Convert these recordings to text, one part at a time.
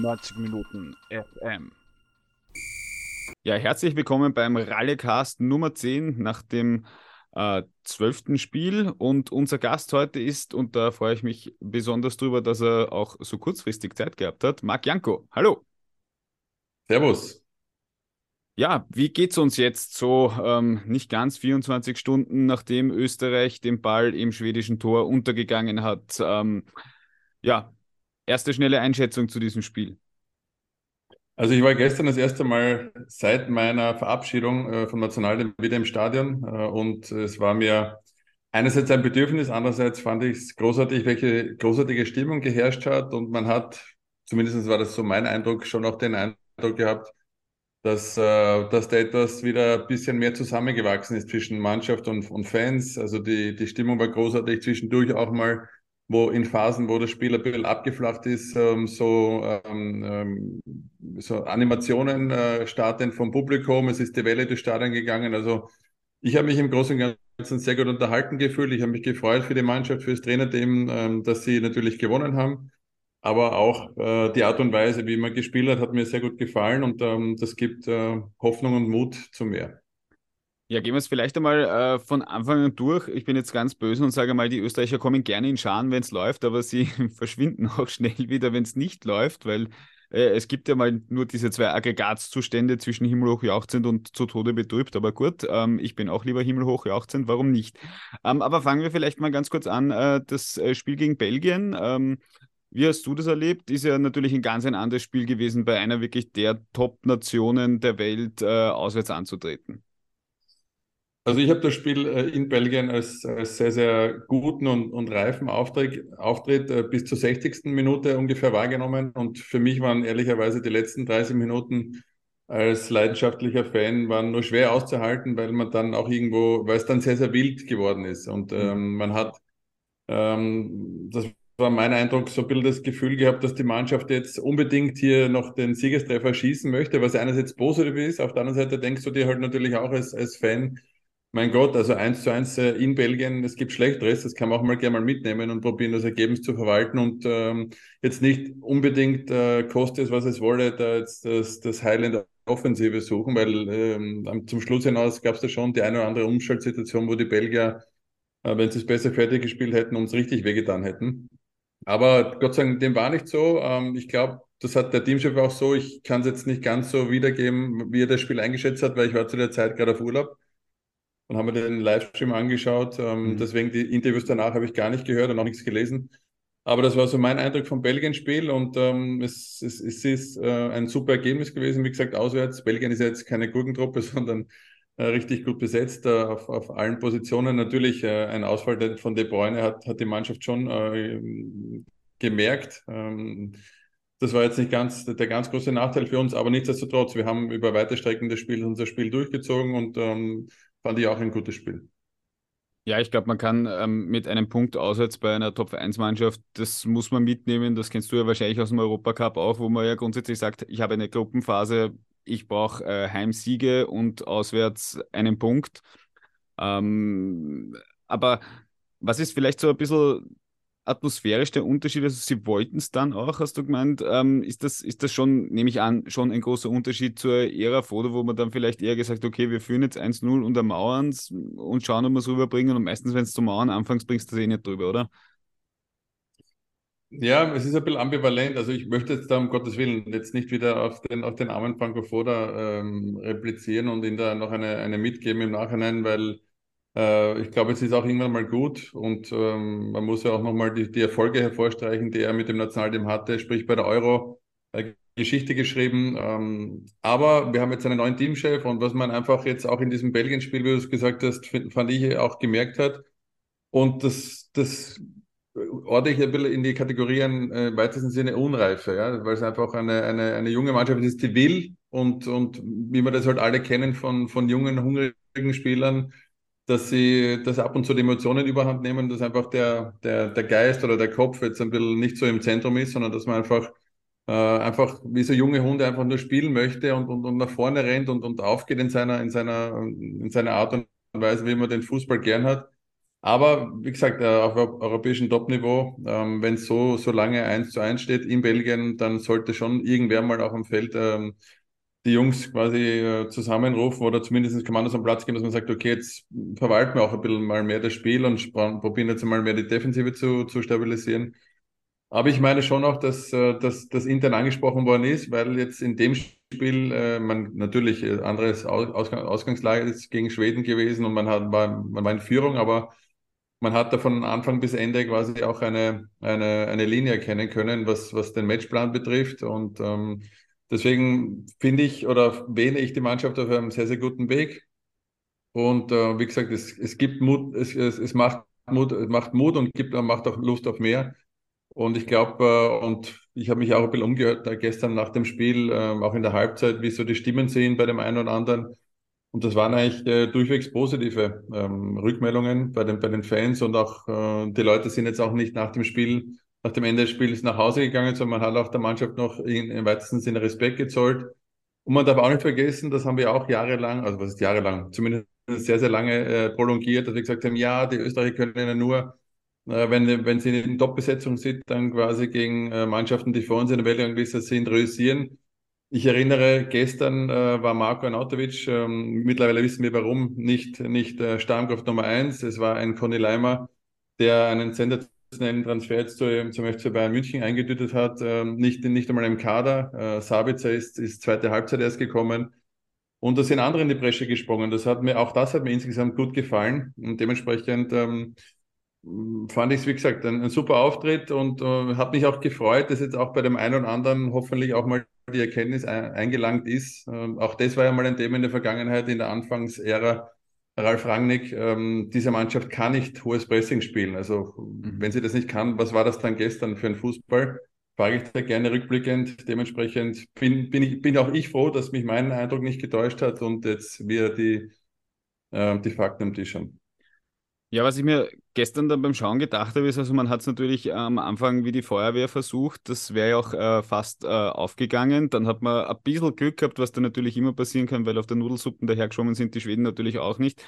90 Minuten FM. Ja, herzlich willkommen beim Rallycast Nummer 10 nach dem äh, zwölften äh, Spiel. Und unser Gast heute ist, und da freue ich mich besonders drüber, dass er auch so kurzfristig Zeit gehabt hat, Marc Janko. Hallo. Servus. Ja, wie geht's uns jetzt so ähm, nicht ganz 24 Stunden, nachdem Österreich den Ball im schwedischen Tor untergegangen hat? Ähm, ja, erste schnelle Einschätzung zu diesem Spiel. Also ich war gestern das erste Mal seit meiner Verabschiedung äh, vom Nationalteam wieder im Stadion äh, und es war mir einerseits ein Bedürfnis, andererseits fand ich es großartig, welche großartige Stimmung geherrscht hat und man hat, zumindest war das so mein Eindruck, schon auch den Eindruck gehabt, dass, äh, dass da etwas wieder ein bisschen mehr zusammengewachsen ist zwischen Mannschaft und, und Fans. Also die, die Stimmung war großartig, zwischendurch auch mal, wo in Phasen, wo das Spiel ein bisschen abgeflacht ist, ähm, so, ähm, ähm, so Animationen äh, starten vom Publikum. Es ist die Welle durch Stadion gegangen. Also ich habe mich im Großen und Ganzen sehr gut unterhalten gefühlt. Ich habe mich gefreut für die Mannschaft, für das Trainerteam, ähm, dass sie natürlich gewonnen haben aber auch äh, die Art und Weise, wie man gespielt hat, hat mir sehr gut gefallen und ähm, das gibt äh, Hoffnung und Mut zu mehr. Ja, gehen wir es vielleicht einmal äh, von Anfang an durch. Ich bin jetzt ganz böse und sage mal, die Österreicher kommen gerne in Scharen, wenn es läuft, aber sie verschwinden auch schnell wieder, wenn es nicht läuft, weil äh, es gibt ja mal nur diese zwei Aggregatzustände zwischen himmelhoch jauchzend und zu Tode betrübt. Aber gut, ähm, ich bin auch lieber himmelhoch jauchzend, warum nicht? Ähm, aber fangen wir vielleicht mal ganz kurz an. Äh, das äh, Spiel gegen Belgien. Ähm, wie hast du das erlebt? Ist ja natürlich ein ganz ein anderes Spiel gewesen, bei einer wirklich der Top-Nationen der Welt äh, auswärts anzutreten. Also ich habe das Spiel äh, in Belgien als, als, sehr, sehr guten und, und reifen Auftritt, Auftritt äh, bis zur 60. Minute ungefähr wahrgenommen. Und für mich waren ehrlicherweise die letzten 30 Minuten als leidenschaftlicher Fan waren nur schwer auszuhalten, weil man dann auch irgendwo, weil es dann sehr, sehr wild geworden ist. Und mhm. ähm, man hat ähm, das war mein Eindruck, so ein bisschen das Gefühl gehabt, dass die Mannschaft jetzt unbedingt hier noch den Siegestreffer schießen möchte, was einerseits positiv ist, auf der anderen Seite denkst du dir halt natürlich auch als, als Fan, mein Gott, also eins zu eins äh, in Belgien, es gibt Schlechteres, das kann man auch mal gerne mal mitnehmen und probieren, das Ergebnis zu verwalten und ähm, jetzt nicht unbedingt, äh, koste es, was es wolle, da jetzt das, das Highland Offensive suchen, weil ähm, zum Schluss hinaus gab es da schon die eine oder andere Umschaltsituation, wo die Belgier, äh, wenn sie es besser fertig gespielt hätten, uns richtig wehgetan hätten. Aber Gott sei Dank, dem war nicht so. Ähm, ich glaube, das hat der Teamchef auch so. Ich kann es jetzt nicht ganz so wiedergeben, wie er das Spiel eingeschätzt hat, weil ich war zu der Zeit gerade auf Urlaub und habe mir den Livestream angeschaut. Ähm, mhm. Deswegen die Interviews danach habe ich gar nicht gehört und auch nichts gelesen. Aber das war so mein Eindruck vom Belgien-Spiel und ähm, es, es, es ist äh, ein super Ergebnis gewesen. Wie gesagt, auswärts. Belgien ist ja jetzt keine Gurkentruppe, sondern äh, richtig gut besetzt äh, auf, auf allen Positionen. Natürlich äh, ein Ausfall von De Bruyne hat, hat die Mannschaft schon äh, gemerkt. Ähm, das war jetzt nicht ganz der ganz große Nachteil für uns, aber nichtsdestotrotz, wir haben über weite Strecken des Spiels unser Spiel durchgezogen und ähm, fand ich auch ein gutes Spiel. Ja, ich glaube, man kann ähm, mit einem Punkt auswärts bei einer Top-1-Mannschaft, das muss man mitnehmen. Das kennst du ja wahrscheinlich aus dem Europacup auch, wo man ja grundsätzlich sagt, ich habe eine Gruppenphase, ich brauche äh, Heimsiege und auswärts einen Punkt. Ähm, aber was ist vielleicht so ein bisschen atmosphärisch der Unterschied? Also sie wollten es dann auch, hast du gemeint. Ähm, ist, das, ist das schon, nehme ich an, schon ein großer Unterschied zur Ära Foto, wo man dann vielleicht eher gesagt okay, wir führen jetzt 1-0 unter Mauern und schauen, ob wir es rüberbringen. Und meistens, wenn es zu Mauern anfängst, bringst du das eh nicht drüber, oder? Ja, es ist ein bisschen ambivalent. Also ich möchte jetzt da um Gottes Willen jetzt nicht wieder auf den, auf den armen Franco Foda ähm, replizieren und ihn da noch eine, eine mitgeben im Nachhinein, weil äh, ich glaube, es ist auch irgendwann mal gut und ähm, man muss ja auch nochmal die, die Erfolge hervorstreichen, die er mit dem Nationalteam hatte, sprich bei der Euro äh, Geschichte geschrieben. Ähm, aber wir haben jetzt einen neuen Teamchef und was man einfach jetzt auch in diesem Belgien-Spiel, wie du es gesagt hast, fand ich auch gemerkt hat. Und das, das ordne ich ein bisschen in die Kategorien äh, im weitesten Sinne Unreife, ja, weil es einfach eine, eine, eine junge Mannschaft ist, die will und, und wie wir das halt alle kennen von, von jungen, hungrigen Spielern, dass sie, dass ab und zu die Emotionen überhand nehmen, dass einfach der, der, der Geist oder der Kopf jetzt ein bisschen nicht so im Zentrum ist, sondern dass man einfach, äh, einfach wie so junge Hunde einfach nur spielen möchte und, und, und nach vorne rennt und, und aufgeht in seiner, in seiner, in seiner Art und Weise, wie man den Fußball gern hat. Aber wie gesagt, äh, auf europäischem Topniveau, ähm, wenn es so, so lange eins zu eins steht in Belgien, dann sollte schon irgendwer mal auch am Feld ähm, die Jungs quasi äh, zusammenrufen oder zumindest Kommandos am Platz geben, dass man sagt, okay, jetzt verwalten wir auch ein bisschen mal mehr das Spiel und probieren jetzt mal mehr die Defensive zu, zu stabilisieren. Aber ich meine schon auch, dass, äh, dass das intern angesprochen worden ist, weil jetzt in dem Spiel äh, man natürlich äh, anderes Ausgang, Ausgangslage ist gegen Schweden gewesen und man hat war, man war in Führung, aber man hat da von Anfang bis Ende quasi auch eine, eine, eine Linie erkennen können, was, was den Matchplan betrifft. Und ähm, deswegen finde ich oder wähne ich die Mannschaft auf einem sehr, sehr guten Weg. Und äh, wie gesagt, es, es gibt Mut, es, es, es macht Mut, es macht Mut und gibt, macht auch Lust auf mehr. Und ich glaube, äh, und ich habe mich auch ein bisschen umgehört da gestern nach dem Spiel, äh, auch in der Halbzeit, wie so die Stimmen sehen bei dem einen oder anderen. Und das waren eigentlich äh, durchwegs positive ähm, Rückmeldungen bei den, bei den Fans und auch äh, die Leute sind jetzt auch nicht nach dem Spiel, nach dem Ende des Spiels nach Hause gegangen, sondern man hat auch der Mannschaft noch in, im weitesten Sinne Respekt gezollt. Und man darf auch nicht vergessen, das haben wir auch jahrelang, also was ist jahrelang, zumindest sehr, sehr lange äh, prolongiert, dass wir gesagt haben, ja, die Österreicher können ja nur, äh, wenn, wenn sie in Top-Besetzung sind, dann quasi gegen äh, Mannschaften, die vor uns in der Weltrangliste sind, realisieren. Ich erinnere, gestern äh, war Marco Anatovic, ähm, mittlerweile wissen wir warum, nicht, nicht äh, Stammkraft Nummer eins. Es war ein Conny Leimer, der einen sensationellen Transfer zu, zum FC Bayern München eingetütet hat, ähm, nicht, nicht einmal im Kader. Äh, Sabitzer ist, ist zweite Halbzeit erst gekommen. Und da sind andere in die Bresche gesprungen. Das hat mir, auch das hat mir insgesamt gut gefallen. Und dementsprechend ähm, fand ich es, wie gesagt, ein, ein, super Auftritt und äh, hat mich auch gefreut, dass jetzt auch bei dem einen oder anderen hoffentlich auch mal die Erkenntnis ein, eingelangt ist. Ähm, auch das war ja mal ein Thema in der Vergangenheit, in der Anfangsära. Ralf Rangnick, ähm, diese Mannschaft kann nicht hohes Pressing spielen. Also, mhm. wenn sie das nicht kann, was war das dann gestern für ein Fußball? Frage ich da gerne rückblickend. Dementsprechend bin, bin, ich, bin auch ich froh, dass mich mein Eindruck nicht getäuscht hat und jetzt wir die, äh, die Fakten am Tisch haben. Ja, was ich mir gestern dann beim Schauen gedacht habe, ist, also man hat es natürlich am Anfang wie die Feuerwehr versucht, das wäre ja auch äh, fast äh, aufgegangen. Dann hat man ein bisschen Glück gehabt, was da natürlich immer passieren kann, weil auf der Nudelsuppen dahergeschwommen sind die Schweden natürlich auch nicht.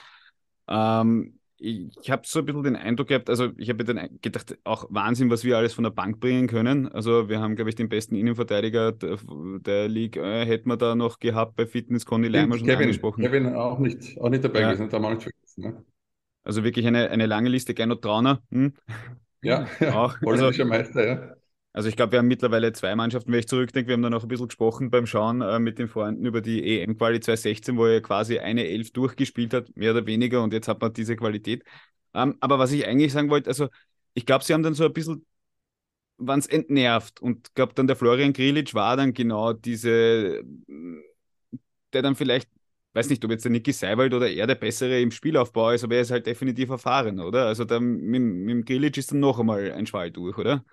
Ähm, ich, habe so ein bisschen den Eindruck gehabt, also ich habe dann gedacht, auch Wahnsinn, was wir alles von der Bank bringen können. Also wir haben, glaube ich, den besten Innenverteidiger der, der League, äh, hätten wir da noch gehabt bei Fitness, Conny Leimer schon Kevin, angesprochen. Kevin auch nicht, auch nicht dabei ja. gewesen, da haben wir nicht vergessen. Ne? Also wirklich eine, eine lange Liste, Gernot Trauner. Hm? Ja, auch. Also, Meister, ja. Also ich glaube, wir haben mittlerweile zwei Mannschaften, wenn ich zurückdenke, wir haben da noch ein bisschen gesprochen beim Schauen äh, mit den Freunden über die EM-Quali 2016, wo er quasi eine Elf durchgespielt hat, mehr oder weniger, und jetzt hat man diese Qualität. Ähm, aber was ich eigentlich sagen wollte, also ich glaube, sie haben dann so ein bisschen, waren es entnervt und glaube dann der Florian Grilic war dann genau diese, der dann vielleicht weiß nicht, ob jetzt der Niki Seiwald oder er der Bessere im Spielaufbau ist, aber er ist halt definitiv erfahren, oder? Also da, mit, mit dem Grilic ist dann noch einmal ein Schwall durch, oder?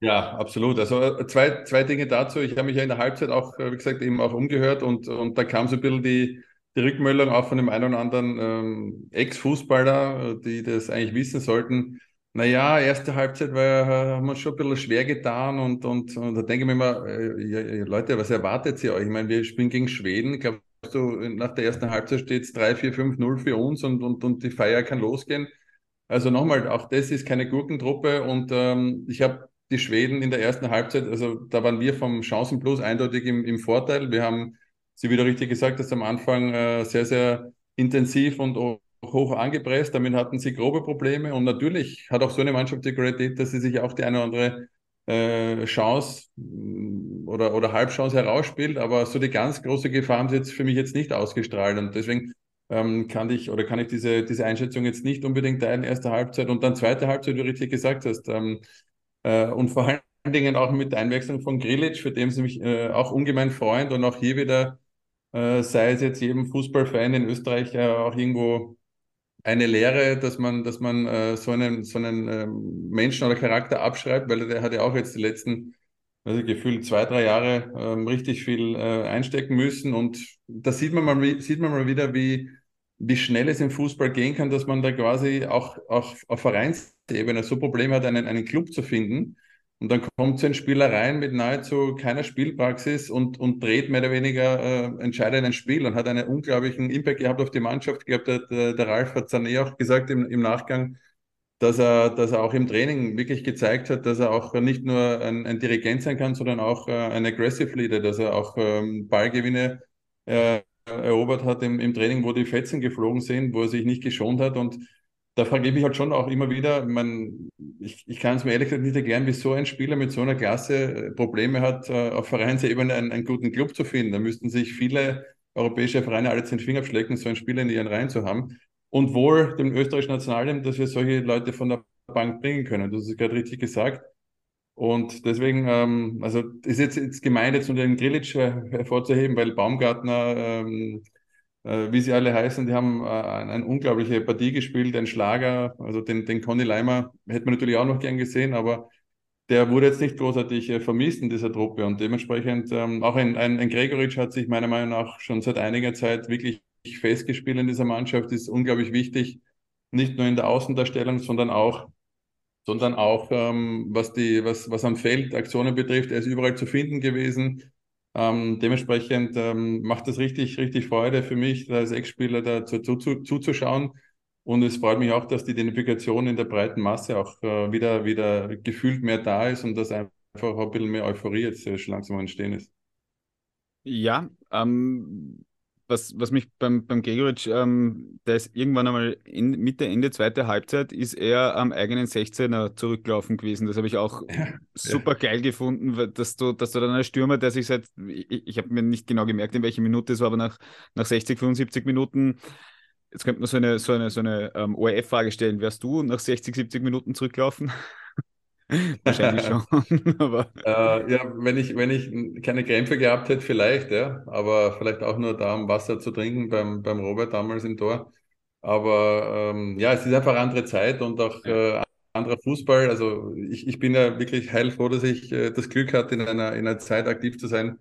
Ja, absolut. Also äh, zwei, zwei Dinge dazu. Ich habe mich ja in der Halbzeit auch, äh, wie gesagt, eben auch umgehört und, und da kam so ein bisschen die, die Rückmeldung auch von dem einen oder anderen ähm, Ex-Fußballer, die das eigentlich wissen sollten. Naja, erste Halbzeit war, haben wir schon ein bisschen schwer getan und, und, und da denke ich mir immer, äh, Leute, was erwartet ihr euch? Ich meine, wir spielen gegen Schweden, ich glaube, du, nach der ersten Halbzeit steht es 3, 4, 5, 0 für uns und, und, und die Feier kann losgehen. Also nochmal, auch das ist keine Gurkentruppe und ähm, ich habe die Schweden in der ersten Halbzeit, also da waren wir vom Chancenplus eindeutig im, im Vorteil. Wir haben, Sie wieder richtig gesagt, dass am Anfang äh, sehr, sehr intensiv und hoch angepresst. Damit hatten sie grobe Probleme und natürlich hat auch so eine Mannschaft die Qualität, dass sie sich auch die eine oder andere äh, Chance mm, oder, oder Halbchance herausspielt, aber so die ganz große Gefahr haben sie jetzt für mich jetzt nicht ausgestrahlt. Und deswegen ähm, kann ich oder kann ich diese, diese Einschätzung jetzt nicht unbedingt teilen, erste Halbzeit. Und dann zweite Halbzeit, wie du richtig gesagt hast. Ähm, äh, und vor allen Dingen auch mit der Einwechslung von Grilic, für den sie mich äh, auch ungemein freund und auch hier wieder, äh, sei es jetzt jedem Fußballfan in Österreich äh, auch irgendwo eine Lehre, dass man, dass man äh, so einen, so einen äh, Menschen oder Charakter abschreibt, weil der hat ja auch jetzt die letzten, also gefühlt zwei, drei Jahre ähm, richtig viel äh, einstecken müssen. Und da sieht man mal, sieht man mal wieder, wie, wie schnell es im Fußball gehen kann, dass man da quasi auch, auch auf Vereinsebene so Probleme hat, einen, einen Club zu finden und dann kommt so ein Spieler rein mit nahezu keiner Spielpraxis und, und dreht mehr oder weniger äh, entscheidend ein Spiel und hat einen unglaublichen Impact gehabt auf die Mannschaft gehabt. Der, der, der Ralf hat dann eh auch gesagt im, im Nachgang. dass er, dass er auch im Training wirklich gezeigt hat, dass er auch nicht nur ein, ein Dirigent sein kann, sondern auch äh, ein Aggressive Leader, dass er auch ähm, Ballgewinne äh, erobert hat im, im Training, wo die Fetzen geflogen sind, wo er sich nicht geschont hat. Und da frage ich mich halt schon auch immer wieder, man, ich, ich kann es mir ehrlich gesagt nicht erklären, wie so ein Spieler mit so einer Klasse äh, Probleme hat, äh, auf Vereinsebene einen, einen guten Club zu finden. Da müssten sich viele europäische Vereine alle zehn Finger abschlecken, so einen Spieler in ihren Reihen zu haben und wohl dem österreichischen Nationalteam, dass wir solche Leute von der Bank bringen können. Das ist gerade richtig gesagt. Und deswegen, ähm, also ist jetzt, jetzt gemeint, jetzt nur den Grilic hervorzuheben, weil Baumgartner, ähm, äh, wie sie alle heißen, die haben äh, eine unglaubliche Partie gespielt, ein Schlager, also den, den Conny Leimer hätte man natürlich auch noch gern gesehen, aber der wurde jetzt nicht großartig äh, vermisst in dieser Truppe und dementsprechend ähm, auch ein, ein, ein Gregoritsch hat sich meiner Meinung nach schon seit einiger Zeit wirklich festgespielt in dieser Mannschaft, ist unglaublich wichtig, nicht nur in der Außendarstellung, sondern auch, sondern auch ähm, was, die, was, was am Feld Aktionen betrifft. Er ist überall zu finden gewesen. Ähm, dementsprechend ähm, macht es richtig, richtig Freude für mich, als Ex-Spieler da zu, zu, zu, zuzuschauen. Und es freut mich auch, dass die Identifikation in der breiten Masse auch äh, wieder, wieder gefühlt mehr da ist und dass einfach ein bisschen mehr Euphorie jetzt äh, schon langsam entstehen ist. Ja, ähm, was, was mich beim, beim Gregoritsch, ähm, der ist irgendwann einmal in, Mitte, Ende zweite Halbzeit, ist er am eigenen 16er zurückgelaufen gewesen. Das habe ich auch ja, super geil gefunden, dass du, dass du dann als Stürmer, der sich seit, ich, ich habe mir nicht genau gemerkt, in welcher Minute es war, aber nach, nach 60, 75 Minuten, jetzt könnte man so eine, so eine, so eine ähm, ORF-Frage stellen, wärst du nach 60, 70 Minuten zurückgelaufen? Wahrscheinlich schon. aber äh, ja, wenn ich, wenn ich keine Krämpfe gehabt hätte, vielleicht, ja. Aber vielleicht auch nur da, um Wasser zu trinken beim, beim Robert damals im Tor. Aber ähm, ja, es ist einfach andere Zeit und auch ja. äh, anderer Fußball. Also ich, ich bin ja wirklich heilfroh, dass ich äh, das Glück hatte, in einer, in einer Zeit aktiv zu sein,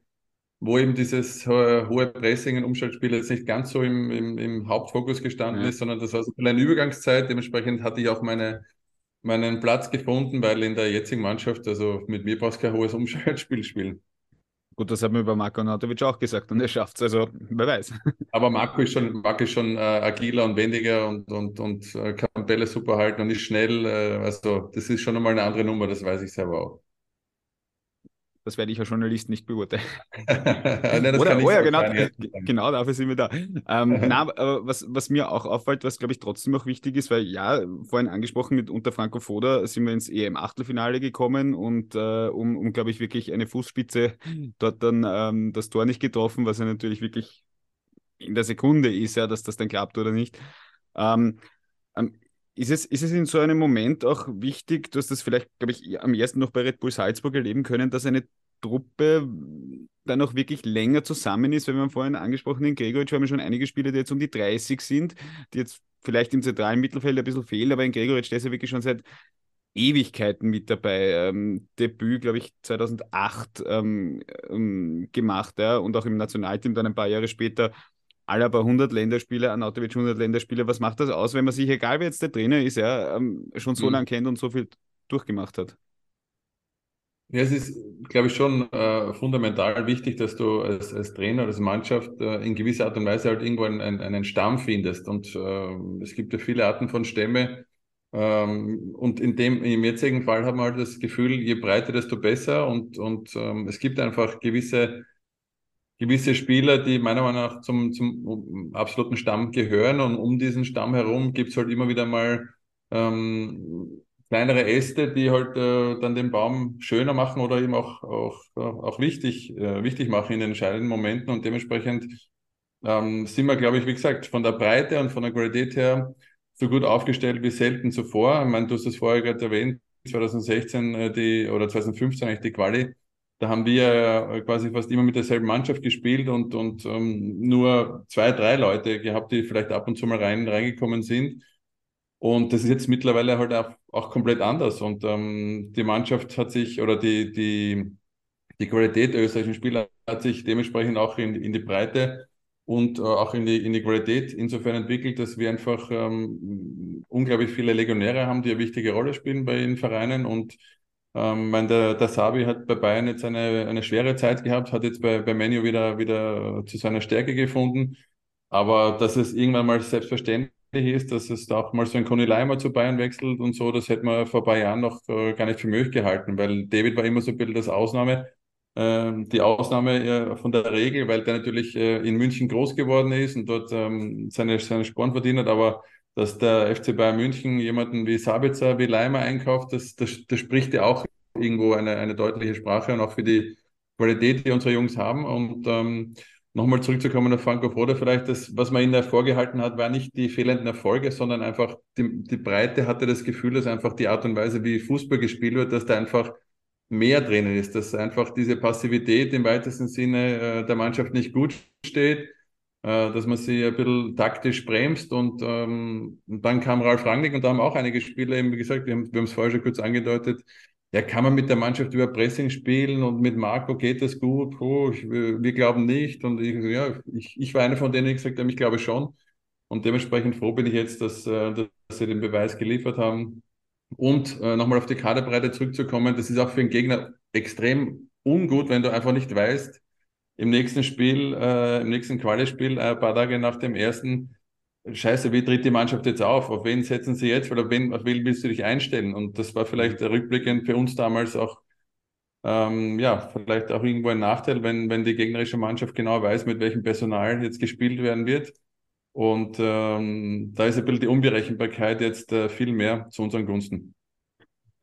wo eben dieses äh, hohe Pressing und Umschaltspiel jetzt nicht ganz so im, im, im Hauptfokus gestanden ja. ist, sondern das war so eine Übergangszeit. Dementsprechend hatte ich auch meine meinen Platz gefunden, weil in der jetzigen Mannschaft, also mit mir brauchst du kein hohes Umschaltspiel spielen. Gut, das hat mir über Marco Nautovic auch gesagt und er schafft es, also wer weiß. Aber Marco ist schon, Marco ist schon äh, agiler und wendiger und, und, und äh, kann Bälle super halten und ist schnell. Äh, also das ist schon einmal eine andere Nummer, das weiß ich selber auch. Das werde ich als Journalist nicht beurteilen. Nein, Oder, oh ja, genau, genau dafür sind wir da. Ähm, na, aber was, was mir auch auffällt, was glaube ich trotzdem auch wichtig ist, weil ja, vorhin angesprochen, mit unter Franco Foda sind wir ins EM-Achtelfinale gekommen und äh, um, um glaube ich, wirklich eine Fußspitze dort dann ähm, das Tor nicht getroffen, was ja natürlich wirklich in der Sekunde ist, ja, dass das dann klappt oder nicht. Ähm, ähm ist es, ist es in so einem Moment auch wichtig, du hast das vielleicht, glaube ich, am ersten noch bei Red Bull Salzburg erleben können, dass eine Truppe dann auch wirklich länger zusammen ist, weil wir haben vorhin angesprochen, in Gregoritsch haben wir schon einige Spieler, die jetzt um die 30 sind, die jetzt vielleicht im zentralen Mittelfeld ein bisschen fehlen, aber in Gregoritsch, der ist ja wirklich schon seit Ewigkeiten mit dabei. Ähm, Debüt, glaube ich, 2008 ähm, ähm, gemacht ja, und auch im Nationalteam dann ein paar Jahre später Alaba 100 Länderspiele, Anatovic 100 Länderspiele. Was macht das aus, wenn man sich, egal wer jetzt der Trainer ist, ja, ähm, schon so mhm. lange kennt und so viel durchgemacht hat? Ja, es ist, glaube ich, schon äh, fundamental wichtig, dass du als, als Trainer, als Mannschaft äh, in gewisser Art und Weise halt irgendwo einen, einen Stamm findest. Und äh, es gibt ja viele Arten von Stämme. Ähm, und in dem, im jetzigen Fall haben wir halt das Gefühl, je breiter, desto besser. Und, und ähm, es gibt einfach gewisse, gewisse Spieler, die meiner Meinung nach zum, zum absoluten Stamm gehören. Und um diesen Stamm herum gibt es halt immer wieder mal ähm, kleinere Äste, die halt äh, dann den Baum schöner machen oder eben auch, auch, auch wichtig, äh, wichtig machen in den entscheidenden Momenten. Und dementsprechend ähm, sind wir, glaube ich, wie gesagt, von der Breite und von der Qualität her so gut aufgestellt wie selten zuvor. Ich meine, du hast es vorher gerade erwähnt, 2016 äh, die oder 2015 eigentlich die Quali. Da haben wir äh, quasi fast immer mit derselben Mannschaft gespielt und, und ähm, nur zwei, drei Leute gehabt, die vielleicht ab und zu mal rein, reingekommen sind. Und das ist jetzt mittlerweile halt auch, auch komplett anders. Und ähm, die Mannschaft hat sich, oder die, die, die Qualität der österreichischen Spieler hat sich dementsprechend auch in, in die Breite und äh, auch in die, in die Qualität insofern entwickelt, dass wir einfach ähm, unglaublich viele Legionäre haben, die eine wichtige Rolle spielen bei den Vereinen. Und ähm, mein, der, der Sabi hat bei Bayern jetzt eine, eine schwere Zeit gehabt, hat jetzt bei, bei Menu wieder, wieder zu seiner Stärke gefunden. Aber dass es irgendwann mal selbstverständlich ist, dass es auch mal so ein Conny Leimer zu Bayern wechselt und so, das hätte man vor ein paar Jahren noch äh, gar nicht für möglich gehalten, weil David war immer so ein bisschen das Ausnahme, äh, die Ausnahme äh, von der Regel, weil der natürlich äh, in München groß geworden ist und dort ähm, seine, seine Sporen verdient hat, aber dass der FC Bayern München jemanden wie Sabitzer, wie Leimer einkauft, das, das, das spricht ja auch irgendwo eine, eine deutliche Sprache und auch für die Qualität, die unsere Jungs haben. Und ähm, Nochmal zurückzukommen auf Franco Foda, vielleicht das, was man ihnen vorgehalten hat, war nicht die fehlenden Erfolge, sondern einfach die, die Breite hatte das Gefühl, dass einfach die Art und Weise, wie Fußball gespielt wird, dass da einfach mehr drinnen ist, dass einfach diese Passivität im weitesten Sinne äh, der Mannschaft nicht gut steht, dass man sie ein bisschen taktisch bremst und, ähm, und dann kam Ralf Rangnick und da haben auch einige Spieler eben gesagt, wir haben es vorher schon kurz angedeutet, ja, kann man mit der Mannschaft über Pressing spielen und mit Marco geht das gut? Oh, ich, wir glauben nicht. Und ich, ja, ich, ich war einer von denen, die gesagt haben, ich glaube schon. Und dementsprechend froh bin ich jetzt, dass, äh, dass sie den Beweis geliefert haben. Und äh, nochmal auf die Kaderbreite zurückzukommen, das ist auch für einen Gegner extrem ungut, wenn du einfach nicht weißt, im nächsten Spiel, äh, im nächsten Quali-Spiel, äh, ein paar Tage nach dem ersten, Scheiße, wie tritt die Mannschaft jetzt auf? Auf wen setzen sie jetzt? Oder auf wen, auf wen willst du dich einstellen? Und das war vielleicht rückblickend für uns damals auch, ähm, ja, vielleicht auch irgendwo ein Nachteil, wenn, wenn die gegnerische Mannschaft genau weiß, mit welchem Personal jetzt gespielt werden wird. Und ähm, da ist ein bisschen die Unberechenbarkeit jetzt äh, viel mehr zu unseren Gunsten.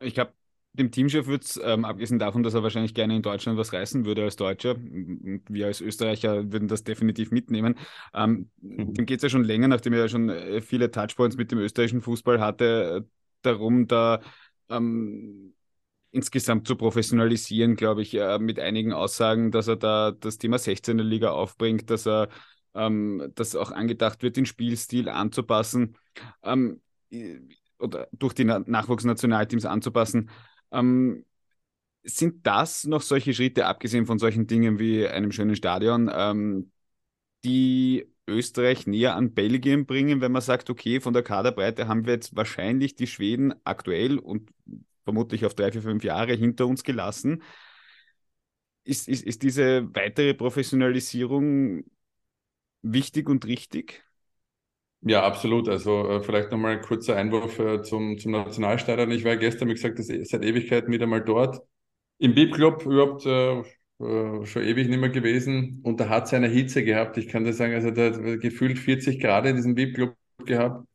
Ich glaube, dem Teamchef wird es, ähm, abgesehen davon, dass er wahrscheinlich gerne in Deutschland was reißen würde als Deutscher, wir als Österreicher würden das definitiv mitnehmen. Ähm, mhm. Dem geht es ja schon länger, nachdem er ja schon äh, viele Touchpoints mit dem österreichischen Fußball hatte, darum, da ähm, insgesamt zu professionalisieren, glaube ich, äh, mit einigen Aussagen, dass er da das Thema 16er Liga aufbringt, dass er ähm, dass auch angedacht wird, den Spielstil anzupassen ähm, oder durch die Nachwuchsnationalteams anzupassen. Ähm, sind das noch solche Schritte, abgesehen von solchen Dingen wie einem schönen Stadion, ähm, die Österreich näher an Belgien bringen, wenn man sagt, okay, von der Kaderbreite haben wir jetzt wahrscheinlich die Schweden aktuell und vermutlich auf drei, vier, fünf Jahre hinter uns gelassen. Ist, ist, ist diese weitere Professionalisierung wichtig und richtig? Ja, absolut. Also äh, vielleicht nochmal ein kurzer Einwurf äh, zum, zum Nationalstadion. Ich war gestern, wie gesagt, das, seit Ewigkeiten wieder mal dort. Im BIP-Club überhaupt äh, äh, schon ewig nicht mehr gewesen und da hat es eine Hitze gehabt. Ich kann dir sagen, also da hat gefühlt 40 Grad in diesem BIP-Club gehabt.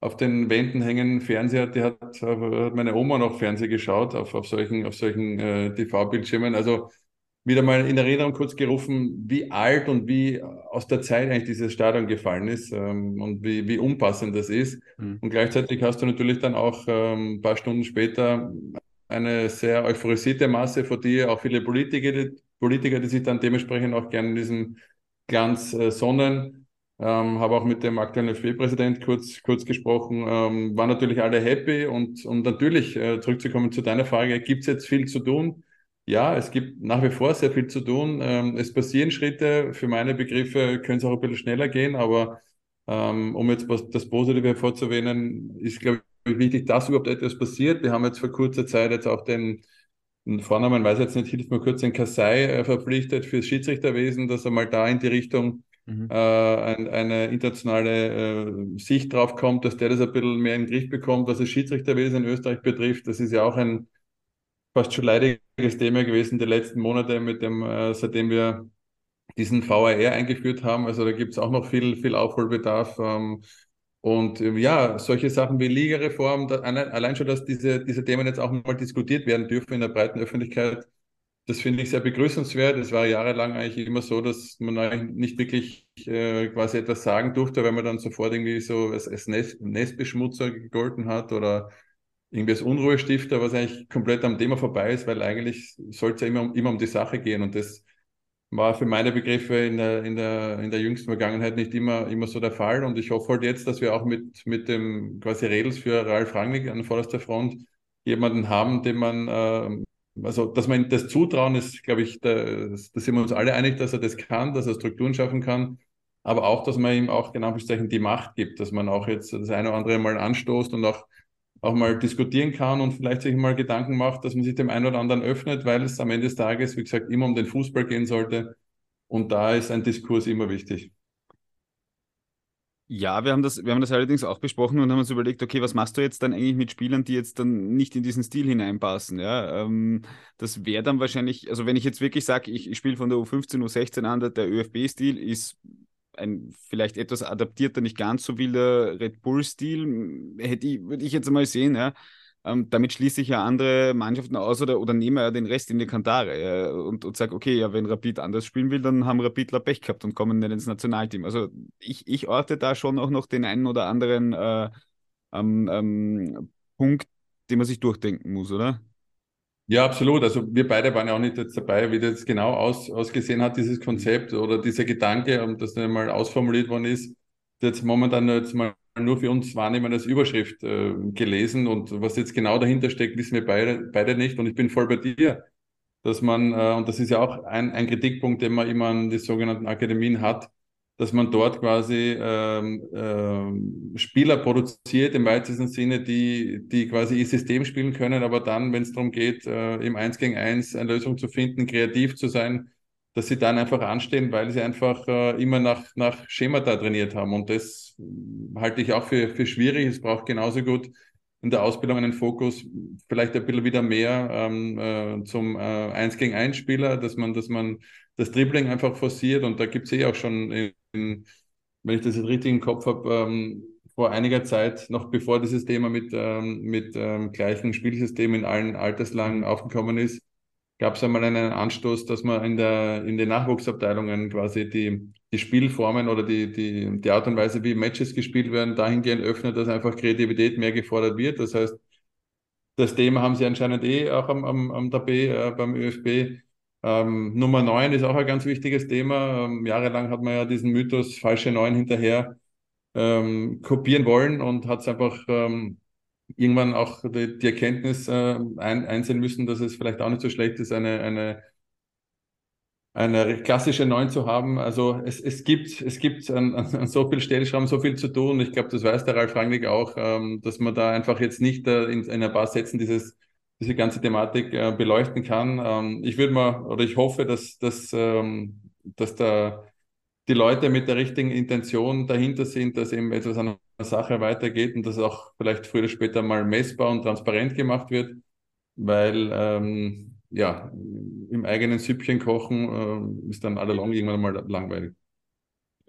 Auf den Wänden hängen Fernseher, die hat, hat meine Oma noch Fernseh geschaut auf, auf solchen, auf solchen äh, TV-Bildschirmen. Also wieder mal in Erinnerung kurz gerufen, wie alt und wie aus der Zeit eigentlich dieses Stadion gefallen ist ähm, und wie, wie unpassend das ist. Mhm. Und gleichzeitig hast du natürlich dann auch ähm, ein paar Stunden später eine sehr euphorisierte Masse vor dir, auch viele Politiker, die, Politiker, die sich dann dementsprechend auch gerne in diesem Glanz äh, sonnen. Ähm, habe auch mit dem aktuellen FB-Präsident kurz, kurz gesprochen, ähm, waren natürlich alle happy und, und natürlich, äh, zurückzukommen zu deiner Frage, gibt es jetzt viel zu tun? Ja, es gibt nach wie vor sehr viel zu tun. Ähm, es passieren Schritte. Für meine Begriffe können es auch ein bisschen schneller gehen, aber ähm, um jetzt was, das Positive hervorzuheben, ist, glaube ich, wichtig, dass überhaupt etwas passiert. Wir haben jetzt vor kurzer Zeit jetzt auch den, den Vornamen, weiß jetzt nicht, hilft mir kurz, den Kassai äh, verpflichtet fürs Schiedsrichterwesen, dass er mal da in die Richtung mhm. äh, ein, eine internationale äh, Sicht drauf kommt, dass der das ein bisschen mehr in den Griff bekommt, was das Schiedsrichterwesen in Österreich betrifft. Das ist ja auch ein fast schon leidiges Thema gewesen die letzten Monate, mit dem, äh, seitdem wir diesen VAR eingeführt haben. Also da gibt es auch noch viel, viel Aufholbedarf. Ähm, und äh, ja, solche Sachen wie Ligareform, da, allein schon, dass diese, diese Themen jetzt auch mal diskutiert werden dürfen in der breiten Öffentlichkeit, das finde ich sehr begrüßenswert. Es war jahrelang eigentlich immer so, dass man eigentlich nicht wirklich äh, quasi etwas sagen durfte, wenn man dann sofort irgendwie so als, als Nest, Nestbeschmutzer gegolten hat oder irgendwie als Unruhestifter, was eigentlich komplett am Thema vorbei ist, weil eigentlich sollte es ja immer, immer um die Sache gehen. Und das war für meine Begriffe in der, in der, in der jüngsten Vergangenheit nicht immer, immer so der Fall. Und ich hoffe halt jetzt, dass wir auch mit, mit dem quasi Redels für Ralf Rangnick an vorderster Front jemanden haben, den man, äh, also dass man das Zutrauen ist, glaube ich, da, da sind wir uns alle einig, dass er das kann, dass er Strukturen schaffen kann, aber auch, dass man ihm auch genau die Macht gibt, dass man auch jetzt das eine oder andere mal anstoßt und auch auch mal diskutieren kann und vielleicht sich mal Gedanken macht, dass man sich dem einen oder anderen öffnet, weil es am Ende des Tages, wie gesagt, immer um den Fußball gehen sollte. Und da ist ein Diskurs immer wichtig. Ja, wir haben das, wir haben das allerdings auch besprochen und haben uns überlegt, okay, was machst du jetzt dann eigentlich mit Spielern, die jetzt dann nicht in diesen Stil hineinpassen? Ja, ähm, das wäre dann wahrscheinlich, also wenn ich jetzt wirklich sage, ich, ich spiele von der U15, U16 an, der ÖFB-Stil ist ein vielleicht etwas adaptierter, nicht ganz so wilder Red Bull-Stil, hätte ich, würde ich jetzt mal sehen, ja. Ähm, damit schließe ich ja andere Mannschaften aus oder, oder nehme ja den Rest in die Kantare ja, und, und sage, okay, ja, wenn Rapid anders spielen will, dann haben Rapidler Pech gehabt und kommen nicht ins Nationalteam. Also ich, ich orte da schon auch noch den einen oder anderen äh, ähm, ähm, Punkt, den man sich durchdenken muss, oder? Ja, absolut. Also wir beide waren ja auch nicht jetzt dabei, wie das genau aus, ausgesehen hat, dieses Konzept oder dieser Gedanke, um das dann mal ausformuliert worden ist, jetzt momentan jetzt mal nur für uns wahrnehmen als Überschrift äh, gelesen und was jetzt genau dahinter steckt, wissen wir beide, beide nicht und ich bin voll bei dir, dass man, äh, und das ist ja auch ein, ein Kritikpunkt, den man immer an die sogenannten Akademien hat, dass man dort quasi ähm, ähm, Spieler produziert im weitesten Sinne, die, die quasi ihr System spielen können, aber dann, wenn es darum geht, äh, im Eins gegen Eins eine Lösung zu finden, kreativ zu sein, dass sie dann einfach anstehen, weil sie einfach äh, immer nach, nach Schemata trainiert haben. Und das halte ich auch für, für schwierig. Es braucht genauso gut in der Ausbildung einen Fokus, vielleicht ein bisschen wieder mehr ähm, äh, zum äh, Eins gegen Eins Spieler, dass man, dass man das Dribbling einfach forciert. Und da gibt es eh auch schon, in, wenn ich das jetzt richtig im Kopf habe, ähm, vor einiger Zeit, noch bevor dieses Thema mit, ähm, mit ähm, gleichen Spielsystemen in allen Alterslagen aufgekommen ist, gab es einmal einen Anstoß, dass man in, der, in den Nachwuchsabteilungen quasi die, die Spielformen oder die, die, die Art und Weise, wie Matches gespielt werden, dahingehend öffnet, dass einfach Kreativität mehr gefordert wird. Das heißt, das Thema haben sie anscheinend eh auch am, am, am Tapet äh, beim ÖFB. Ähm, Nummer 9 ist auch ein ganz wichtiges Thema. Ähm, jahrelang hat man ja diesen Mythos falsche 9 hinterher ähm, kopieren wollen und hat es einfach ähm, irgendwann auch die, die Erkenntnis äh, ein, einsehen müssen, dass es vielleicht auch nicht so schlecht ist, eine, eine, eine klassische Neun zu haben. Also es, es gibt, es gibt an, an so viel Stellschrauben so viel zu tun. Ich glaube, das weiß der Ralf Rangnick auch, ähm, dass man da einfach jetzt nicht äh, in, in einer Bar setzen dieses diese ganze Thematik äh, beleuchten kann. Ähm, ich würde mal oder ich hoffe, dass, dass, ähm, dass da die Leute mit der richtigen Intention dahinter sind, dass eben etwas an Sache weitergeht und dass auch vielleicht früher oder später mal messbar und transparent gemacht wird, weil ähm, ja, im eigenen Süppchen kochen äh, ist dann allalong irgendwann mal langweilig.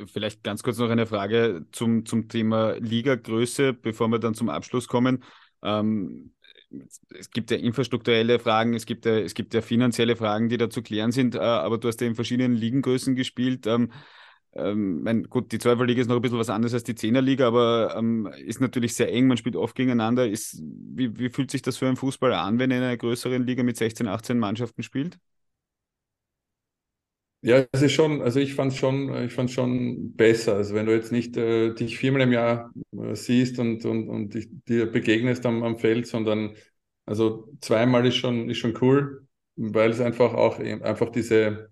Vielleicht ganz kurz noch eine Frage zum, zum Thema Ligagröße, bevor wir dann zum Abschluss kommen. Ähm, es gibt ja infrastrukturelle Fragen, es gibt ja, es gibt ja finanzielle Fragen, die da zu klären sind, äh, aber du hast ja in verschiedenen Ligengrößen gespielt. Ähm, ähm, mein, gut, die Zwölferliga ist noch ein bisschen was anderes als die Zehnerliga, aber ähm, ist natürlich sehr eng, man spielt oft gegeneinander. Ist, wie, wie fühlt sich das für einen Fußballer an, wenn er in einer größeren Liga mit 16, 18 Mannschaften spielt? Ja, es ist schon, also ich fand es schon, ich fand schon besser. Also wenn du jetzt nicht äh, dich viermal im Jahr äh, siehst und, und, und dich, dir begegnest am, am Feld, sondern also zweimal ist schon, ist schon cool, weil es einfach auch einfach diese,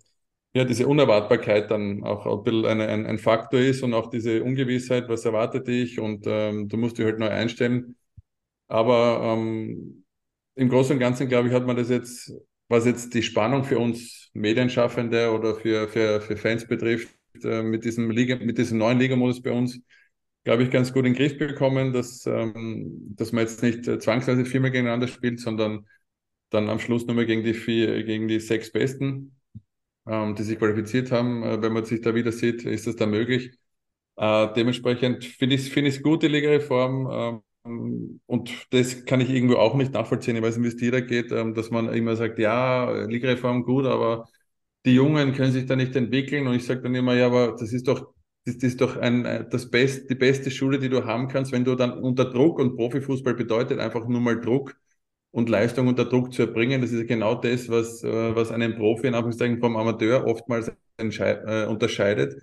ja, diese Unerwartbarkeit dann auch ein bisschen eine, ein, ein Faktor ist und auch diese Ungewissheit, was erwartet dich und ähm, du musst dich halt neu einstellen. Aber ähm, im Großen und Ganzen, glaube ich, hat man das jetzt, was jetzt die Spannung für uns Medienschaffende oder für, für, für Fans betrifft, äh, mit, diesem Liga, mit diesem neuen Ligamodus bei uns, glaube ich, ganz gut in den Griff bekommen, dass, ähm, dass man jetzt nicht äh, zwangsweise viermal gegeneinander spielt, sondern dann am Schluss nur mehr gegen die vier, gegen die sechs Besten die sich qualifiziert haben. Äh, wenn man sich da wieder sieht, ist das da möglich. Äh, dementsprechend finde ich es find gut, die Ligareform. Ähm, und das kann ich irgendwo auch nicht nachvollziehen. Ich weiß nicht, wie es dir da geht, ähm, dass man immer sagt, ja, Ligareform gut, aber die Jungen können sich da nicht entwickeln. Und ich sage dann immer, ja, aber das ist doch das ist doch ein, äh, das Best, die beste Schule, die du haben kannst, wenn du dann unter Druck und Profifußball bedeutet einfach nur mal Druck und Leistung unter Druck zu erbringen. Das ist genau das, was, äh, was einen Profi in Anführungszeichen vom Amateur oftmals äh, unterscheidet.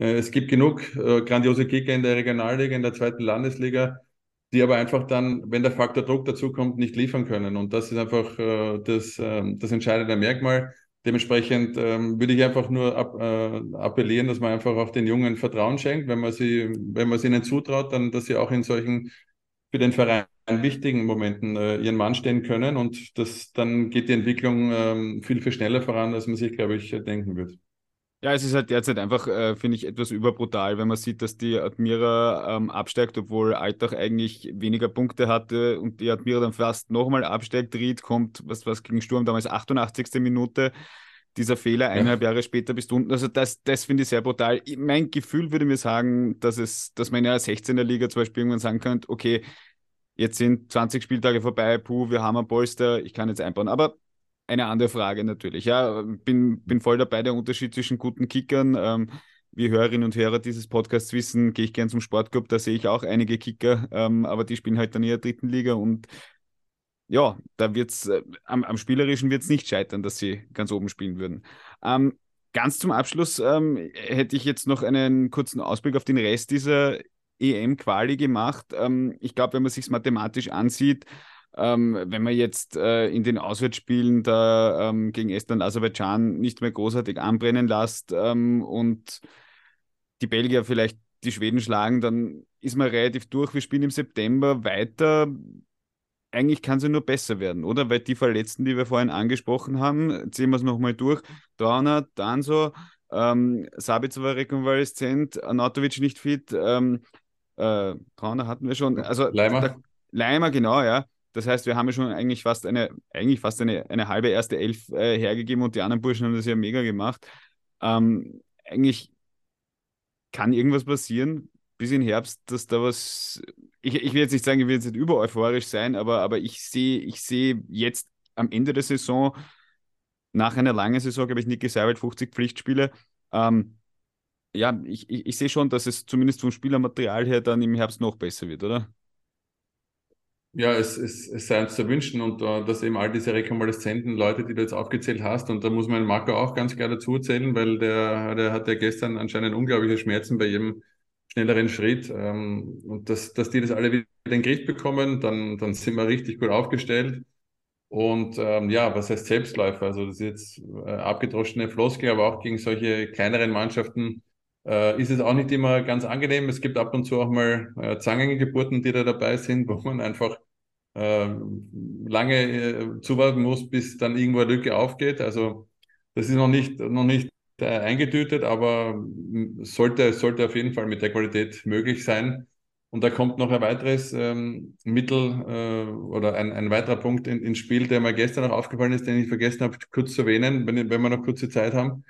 Äh, es gibt genug äh, grandiose Kicker in der Regionalliga, in der zweiten Landesliga, die aber einfach dann, wenn der Faktor Druck dazukommt, nicht liefern können. Und das ist einfach äh, das, ähm, das entscheidende Merkmal. Dementsprechend ähm, würde ich einfach nur ab, äh, appellieren, dass man einfach auch den Jungen Vertrauen schenkt, wenn man sie, wenn man es ihnen zutraut, dann, dass sie auch in solchen für den Verein wichtigen Momenten äh, ihren Mann stehen können und das, dann geht die Entwicklung ähm, viel, viel schneller voran, als man sich, glaube ich, denken wird. Ja, es ist halt derzeit einfach, äh, finde ich, etwas überbrutal, wenn man sieht, dass die Admira ähm, absteigt, obwohl Altach eigentlich weniger Punkte hatte und die Admira dann fast nochmal absteigt. Ried kommt, was, was gegen Sturm damals 88. Minute. Dieser Fehler eineinhalb ja. Jahre später bis unten. Also das, das finde ich sehr brutal. Mein Gefühl würde mir sagen, dass es, dass man in der 16er Liga zum Beispiel irgendwann sagen könnte, okay, jetzt sind 20 Spieltage vorbei, puh, wir haben ein Polster, ich kann jetzt einbauen. Aber eine andere Frage natürlich. Ja, bin, bin voll dabei, der Unterschied zwischen guten Kickern. Ähm, wie Hörerinnen und Hörer dieses Podcasts wissen, gehe ich gern zum Sportclub, da sehe ich auch einige Kicker, ähm, aber die spielen halt dann in der dritten Liga und ja, da wird es, äh, am, am, Spielerischen wird es nicht scheitern, dass sie ganz oben spielen würden. Ähm, ganz zum Abschluss ähm, hätte ich jetzt noch einen kurzen Ausblick auf den Rest dieser EM-Quali gemacht. Ähm, ich glaube, wenn man sich mathematisch ansieht, ähm, wenn man jetzt äh, in den Auswärtsspielen da ähm, gegen Estland, Aserbaidschan nicht mehr großartig anbrennen lässt ähm, und die Belgier vielleicht die Schweden schlagen, dann ist man relativ durch. Wir spielen im September weiter. Eigentlich kann ja nur besser werden, oder? Weil die Verletzten, die wir vorhin angesprochen haben, ziehen wir es nochmal durch. Trauner, Danso, ähm, Sabitzer war rekonvaleszent, Anatovic nicht fit, ähm, äh, Trauner hatten wir schon. Also, Leimer. Da, Leimer, genau, ja. Das heißt, wir haben ja schon eigentlich fast eine, eigentlich fast eine, eine halbe erste Elf äh, hergegeben und die anderen Burschen haben das ja mega gemacht. Ähm, eigentlich kann irgendwas passieren bis in Herbst, dass da was. Ich, ich will jetzt nicht sagen, ich will jetzt nicht über euphorisch sein, aber, aber ich sehe ich seh jetzt am Ende der Saison, nach einer langen Saison, glaube ich, Niki Seiwald 50 Pflichtspiele. Ähm, ja, ich, ich, ich sehe schon, dass es zumindest vom Spielermaterial her dann im Herbst noch besser wird, oder? Ja, es, es, es sei uns zu wünschen und uh, dass eben all diese rekonvaleszenten Leute, die du jetzt aufgezählt hast, und da muss man Marco auch ganz klar dazu zählen, weil der, der hat ja gestern anscheinend unglaubliche Schmerzen bei jedem schnelleren Schritt. Ähm, und dass, dass die das alle wieder in den Griff bekommen, dann, dann sind wir richtig gut aufgestellt. Und ähm, ja, was heißt Selbstläufer? Also das ist jetzt äh, abgedroschene Floskel, aber auch gegen solche kleineren Mannschaften äh, ist es auch nicht immer ganz angenehm. Es gibt ab und zu auch mal äh, Zangengeburten, die da dabei sind, wo man einfach äh, lange äh, zuwarten muss, bis dann irgendwo eine Lücke aufgeht. Also das ist noch nicht, noch nicht eingetütet, aber sollte, sollte auf jeden Fall mit der Qualität möglich sein. Und da kommt noch ein weiteres ähm, Mittel äh, oder ein, ein weiterer Punkt in, ins Spiel, der mir gestern noch aufgefallen ist, den ich vergessen habe, kurz zu erwähnen, wenn, wenn wir noch kurze Zeit haben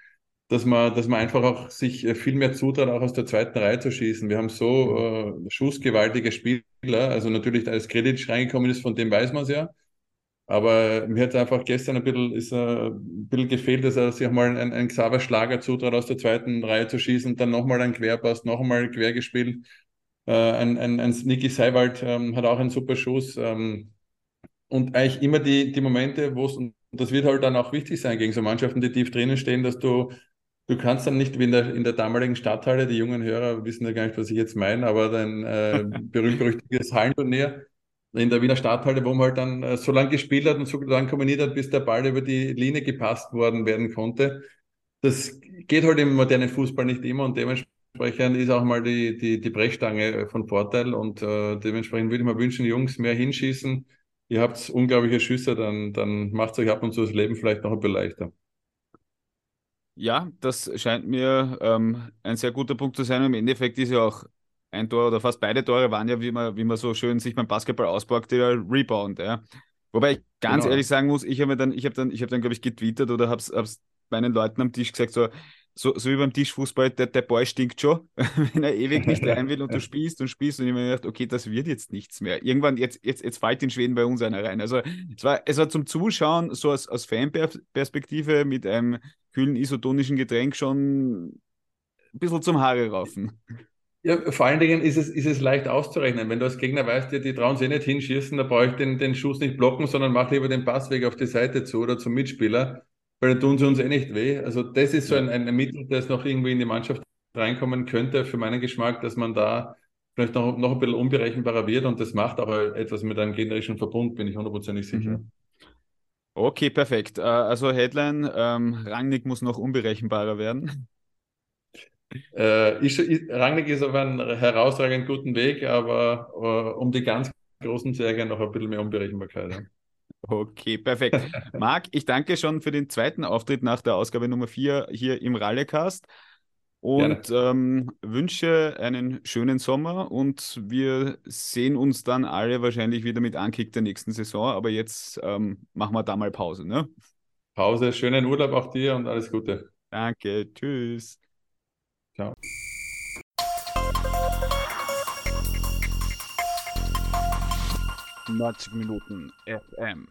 dass man, dass man einfach auch sich äh, viel mehr zutraut, auch aus der zweiten Reihe zu schießen. Wir haben so äh, schussgewaltige Spieler, also natürlich, als Kredit reingekommen ist, von dem weiß man es ja. Aber mir hat einfach gestern ein bisschen, ist, ein bisschen gefehlt, dass er sich mal einen, einen Xaver Schlager zutraut, aus der zweiten Reihe zu schießen, dann nochmal ein Querpass, nochmal quer gespielt. Äh, ein, ein, ein Niki Seiwald ähm, hat auch einen super Schuss. Ähm, und eigentlich immer die, die Momente, wo es, und das wird halt dann auch wichtig sein gegen so Mannschaften, die tief drinnen stehen, dass du Du kannst dann nicht wie in der, in der damaligen Stadthalle, die jungen Hörer wissen ja gar nicht, was ich jetzt meine, aber dein äh, berühmt-berüchtigtes Hallenturnier in der Wiener Stadthalle, wo man halt dann äh, so lange gespielt hat und so lange kombiniert hat, bis der Ball über die Linie gepasst worden werden konnte. Das geht halt im modernen Fußball nicht immer und dementsprechend ist auch mal die, die, die Brechstange von Vorteil und äh, dementsprechend würde ich mir wünschen, Jungs, mehr hinschießen. Ihr habt unglaubliche Schüsse, dann, dann macht es euch ab und zu das Leben vielleicht noch ein bisschen leichter. Ja, das scheint mir ähm, ein sehr guter Punkt zu sein. Im Endeffekt ist ja auch ein Tor oder fast beide Tore waren ja, wie man, wie man so schön sich beim Basketball auspackt, der Rebound. Ja. Wobei ich ganz genau. ehrlich sagen muss, ich habe dann, ich habe dann, ich habe dann, glaube ich, getwittert oder habe es meinen Leuten am Tisch gesagt, so, so, so wie beim Tischfußball, der, der Boy stinkt schon, wenn er ewig nicht rein will und du spielst und spielst und ich mir gedacht, okay, das wird jetzt nichts mehr. Irgendwann, jetzt, jetzt, jetzt fällt in Schweden bei uns einer rein. Also es war, es war zum Zuschauen, so aus, aus Fanperspektive mit einem kühlen isotonischen Getränk schon ein bisschen zum Haare raufen. Ja, vor allen Dingen ist es, ist es leicht auszurechnen. Wenn du als Gegner weißt, die, die trauen sich nicht hinschießen, da brauche ich den, den Schuss nicht blocken, sondern mach lieber den Passweg auf die Seite zu oder zum Mitspieler weil dann tun sie uns eh nicht weh. Also das ist so ein, ein Mittel, das noch irgendwie in die Mannschaft reinkommen könnte, für meinen Geschmack, dass man da vielleicht noch, noch ein bisschen unberechenbarer wird und das macht auch etwas mit einem generischen Verbund, bin ich hundertprozentig sicher. Mhm. Okay, perfekt. Äh, also Headline, ähm, Rangnick muss noch unberechenbarer werden. Äh, ich, Rangnick ist auf einem herausragend guten Weg, aber uh, um die ganz großen Serien noch ein bisschen mehr Unberechenbarkeit. Ja. Okay, perfekt. Marc, ich danke schon für den zweiten Auftritt nach der Ausgabe Nummer 4 hier im Rallecast und ähm, wünsche einen schönen Sommer und wir sehen uns dann alle wahrscheinlich wieder mit Ankick der nächsten Saison, aber jetzt ähm, machen wir da mal Pause. Ne? Pause, schönen Urlaub auch dir und alles Gute. Danke, tschüss. Ciao. Neunzig Minuten FM.